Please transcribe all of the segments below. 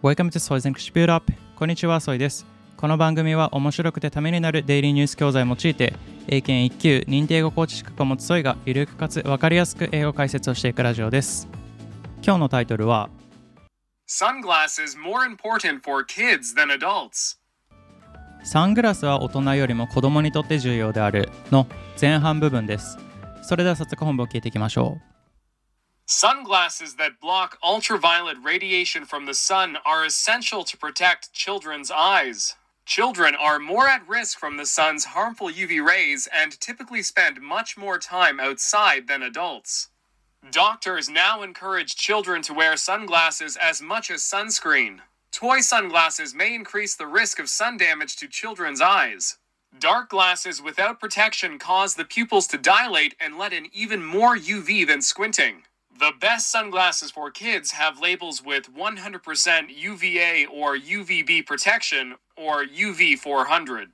Welcome to Soy's English Build Up こんにちは、ソイです。この番組は面白くてためになるデイリーニュース教材を用いて、英検1級認定英語コーチ資格を持つソイがゆるくかつ分かりやすく英語解説をしていくラジオです。今日のタイトルは Sunglasses more important for kids than adults. サングラスは大人よりも子供にとって重要であるの前半部分です。それでは早速本文を聞いていきましょう。Sunglasses that block ultraviolet radiation from the sun are essential to protect children's eyes. Children are more at risk from the sun's harmful UV rays and typically spend much more time outside than adults. Doctors now encourage children to wear sunglasses as much as sunscreen. Toy sunglasses may increase the risk of sun damage to children's eyes. Dark glasses without protection cause the pupils to dilate and let in even more UV than squinting. The best sunglasses for kids have labels with 100% UVA or UVB protection or UV400.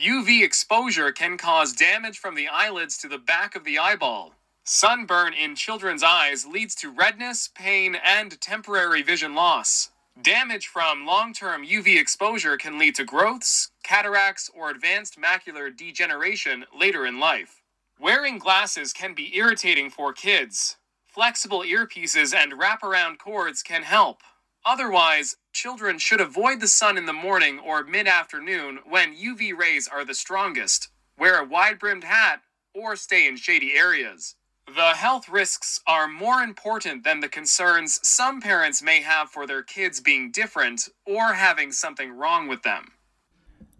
UV exposure can cause damage from the eyelids to the back of the eyeball. Sunburn in children's eyes leads to redness, pain, and temporary vision loss. Damage from long term UV exposure can lead to growths, cataracts, or advanced macular degeneration later in life. Wearing glasses can be irritating for kids. Flexible earpieces and wraparound cords can help. Otherwise, children should avoid the sun in the morning or mid afternoon when UV rays are the strongest. Wear a wide brimmed hat or stay in shady areas. The health risks are more important than the concerns some parents may have for their kids being different or having something wrong with them.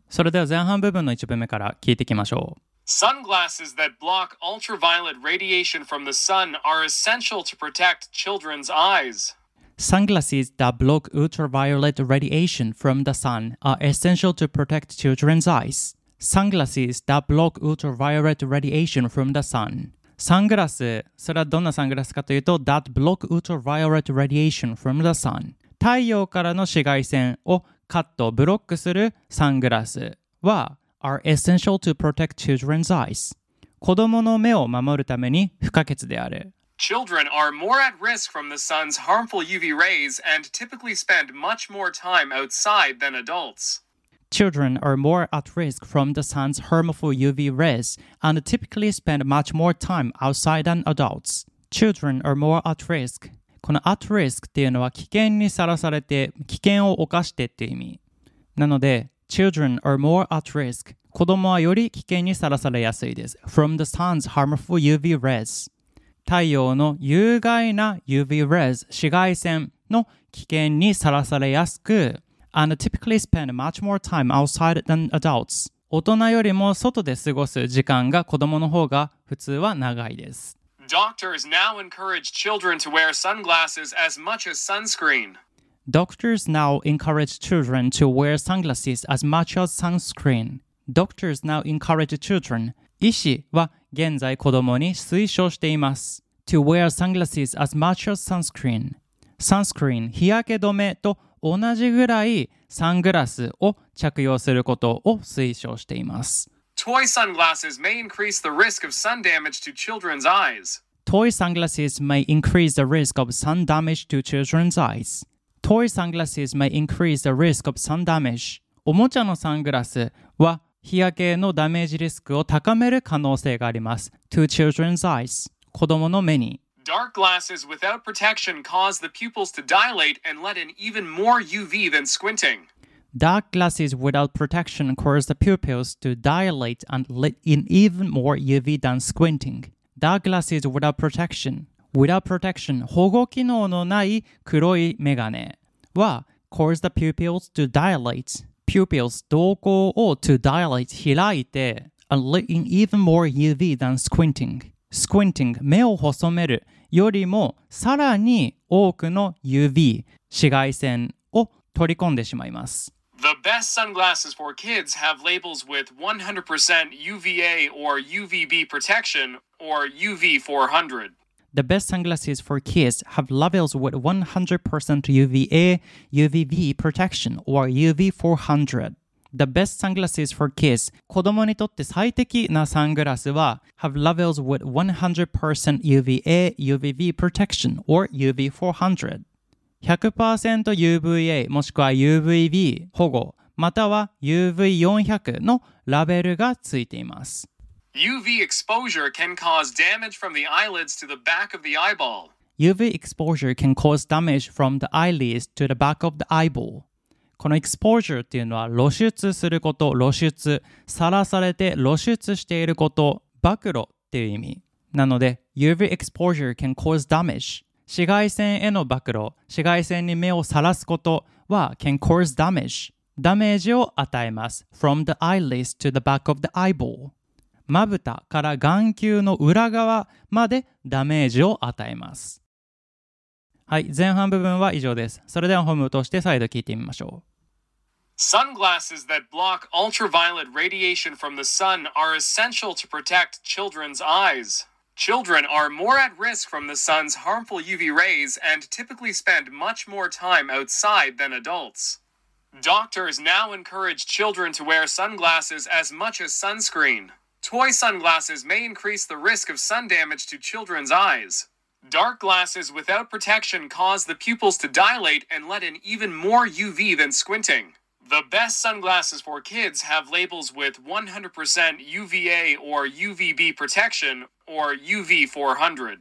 それでは前半部分の一文目から聞いていきましょう。 Sunglasses that block ultraviolet radiation from the sun are essential to protect children's eyes. Sunglasses that block ultraviolet radiation from the sun are essential to protect children's eyes. Sunglasses that block ultraviolet radiation from the sun. サングラス、それはどんなサングラスかというと、that block ultraviolet radiation from the sun。太陽からの紫外線をカット、ブロックするサングラスは are essential to protect children's eyes。子供の目を守るために不可欠である。 Children are more at risk from the sun's harmful UV rays and typically spend much more time outside than adults. Children are more at risk from the sun's harmful UV rays and typically spend much more time outside than adults. Children are more at risk. この at risk っていうのは危険にさらされて、危険を冒してっていう意味。なので、 children are more at risk. 子供はより危険にさらされやすいです。from the sun's harmful UV rays. 太陽の有害な UV rays 紫外線の危険にさらされやすく and typically spend much more time outside than adults 大人よりも外で過ごす時間が子供の方が普通は長いです Doctors now encourage children to wear sunglasses as much as sunscreen. Doctors now encourage children to wear sunglasses as much as sunscreen. Doctors now encourage children. 医師は現在子供に推奨しています。to wear sunglasses as much as sunscreen. sunscreen 日焼け止めと同じぐらいサングラスを着用することを推奨しています。 Toy sunglasses may increase the risk of sun damage to children's eyes. Toy sunglasses may increase the risk of sun damage to children's eyes. Toy sunglasses may increase the risk of sun damage. おもちゃのサングラスは日焼けのダメージリスクを高める可能性があります。to children's eyes. 子供の目に。 Dark glasses without protection cause the pupils to dilate and let in even more UV than squinting. Dark glasses without protection cause the pupils to dilate and let in even more UV than squinting. Dark glasses without protection. Without protection 保護機能のない黒いメガネは cause the pupils to dilate. Pupils 瞳孔を to dilate 開いて and let in even more UV than squinting. Squinting 目を細めるよりもさらに多くの UV 紫外線を取り込んでしまいます。The best sunglasses for kids have labels with 100% UVA or UVB protection or UV400. The best sunglasses for kids have labels with 100% UVA, UVB protection or UV400. The best sunglasses for kids 子供にとって最適なサングラスは have labels with 100% UVA, UVB protection or UV400. 100%UVA もしくは UVB 保護または UV400 のラベルがついています UV exposure can cause damage from the eyelids to the back of the eyeball. UV exposure can cause damage from the eyelids to the back of the eyeball この exposure っていうのは露出すること露出さらされて露出していること暴露っていう意味なので UV exposure can cause damage 紫外線への暴露紫外線に目をさらすことは can cause damage ダメージを与えます from the eyelids to the back of the eyeball まぶたから眼球の裏側までダメージを与えますはい前半部分は以上ですそれでは本部として再度聞いてみましょう Sunglasses that block ultraviolet radiation from the sun are essential to protect children's eyes. Children are more at risk from the sun's harmful UV rays and typically spend much more time outside than adults. Doctors now encourage children to wear sunglasses as much as sunscreen. Toy sunglasses may increase the risk of sun damage to children's eyes. Dark glasses without protection cause the pupils to dilate and let in even more UV than squinting. The best sunglasses for kids have labels with 100% UVA or UVB protection or UV400.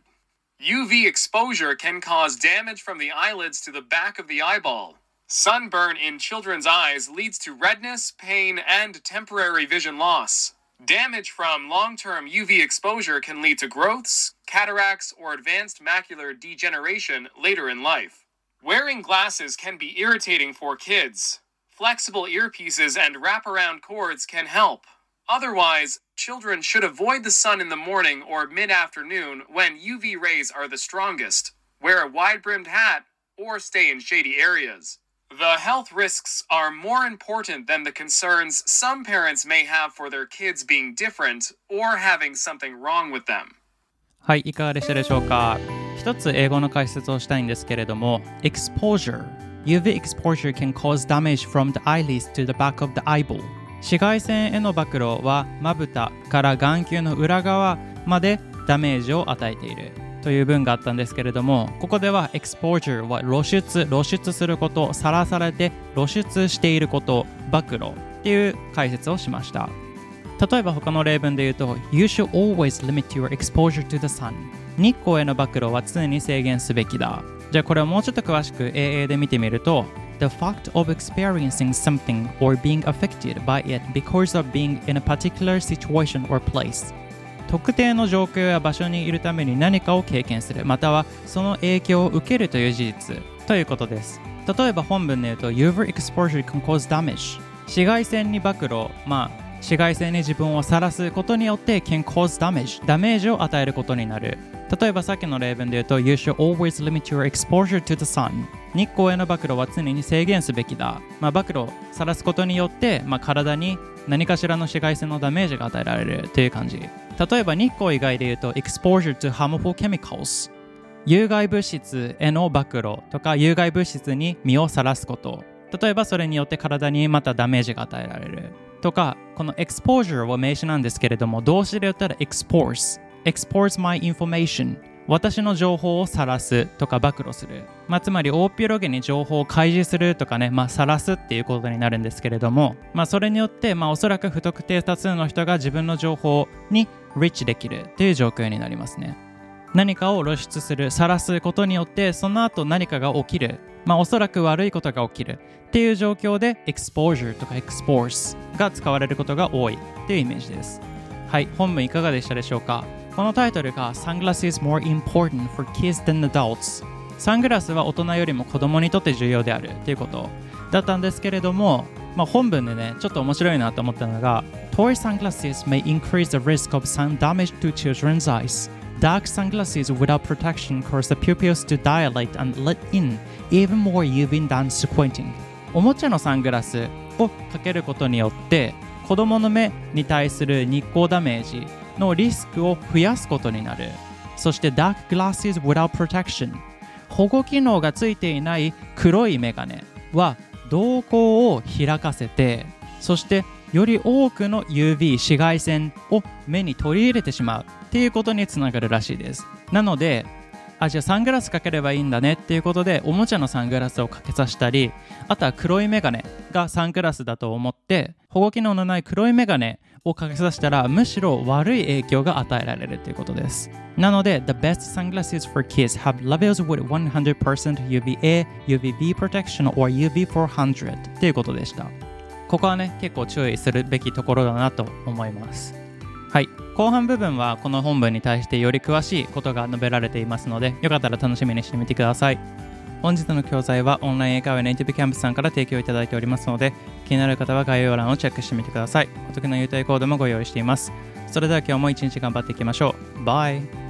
UV exposure can cause damage from the eyelids to the back of the eyeball. Sunburn in children's eyes leads to redness, pain, and temporary vision loss. Damage from long term UV exposure can lead to growths, cataracts, or advanced macular degeneration later in life. Wearing glasses can be irritating for kids. Flexible earpieces and wraparound cords can help. Otherwise, children should avoid the sun in the morning or mid afternoon when UV rays are the strongest. Wear a wide brimmed hat or stay in shady areas. The health risks are more important than the concerns some parents may have for their kids being different or having something wrong with them. はい、いかがでしたでしょうか一つ英語の解説をしたいんですけれども exposure UV exposure can cause damage from the eyelids to the back of the eyeball 紫外線への暴露はまぶたから眼球の裏側までダメージを与えている という文があったんですけれどもここでは exposure は露出露出することさらされて露出していること暴露っていう解説をしました例えば他の例文で言うと You should always limit your exposure to the sun 日光への暴露は常に制限すべきだじゃあこれをもうちょっと詳しく AA で見てみると The fact of experiencing something or being affected by it because of being in a particular situation or place 特定の状況や場所にいるために何かを経験するまたはその影響を受けるという事実ということです。例えば本文で言うと UV exposure can cause damage 紫外線に暴露まあ紫外線に自分をさらすことによって can cause damage ダメージを与えることになる。例えばさっきの例文で言うと You should always limit your exposure to the sun 日光への暴露は常に制限すべきだ、まあ、暴露さらすことによって、まあ、体に何かしらの紫外線のダメージが与えられるという感じ。例えば日光以外で言うと exposure to harmful chemicals 有害物質への暴露とか有害物質に身をさらすこと。例えばそれによって体にまたダメージが与えられるとかこの exposure は名詞なんですけれども動詞で言ったら expose expose my information 私の情報を晒すとか暴露する、まあ、つまり大っぴろげに情報を開示するとかね、まあ、晒すっていうことになるんですけれども、まあ、それによって、まあ、おそらく不特定多数の人が自分の情報に reach できるという状況になりますね。何かを露出する晒すことによってその後何かが起きる。まあおそらく悪いことが起きるっていう状況で exposure とか expose が使われることが多いっていうイメージです。はい本文いかがでしたでしょうか？このタイトルが Sunglasses more important for kids than adults サングラスは大人よりも子供にとって重要であるっていうことだったんですけれども、まあ、本文でねちょっと面白いなと思ったのが Toy sunglasses may increase the risk of sun damage to children's eyes Dark sunglasses without protection cause the pupils to dilate and let in even more UV than squinting おもちゃのサングラスをかけることによって子供の目に対する日光ダメージのリスクを増やすことになる。そして Dark glasses without protection 保護機能がついていない黒いメガネは瞳孔を開かせてそしてより多くの UV 紫外線を目に取り入れてしまうっていうことにつながるらしいです。なのであじゃあサングラスかければいいんだねっていうことでおもちゃのサングラスをかけさせたりあとは黒いメガネがサングラスだと思って保護機能のない黒いメガネをかけさせたらむしろ悪い影響が与えられるということです。なので The best sunglasses for kids have levels with 100% UVA, UVB protection or UV400 っていうことでした。ここはね結構注意するべきところだなと思います。はい。後半部分はこの本文に対してより詳しいことが述べられていますのでよかったら楽しみにしてみてください。本日の教材はオンライン英会話ネイティブキャンプさんから提供いただいておりますので気になる方は概要欄をチェックしてみてください。お得な優待コードもご用意しています。それでは今日も一日頑張っていきましょう。バイ。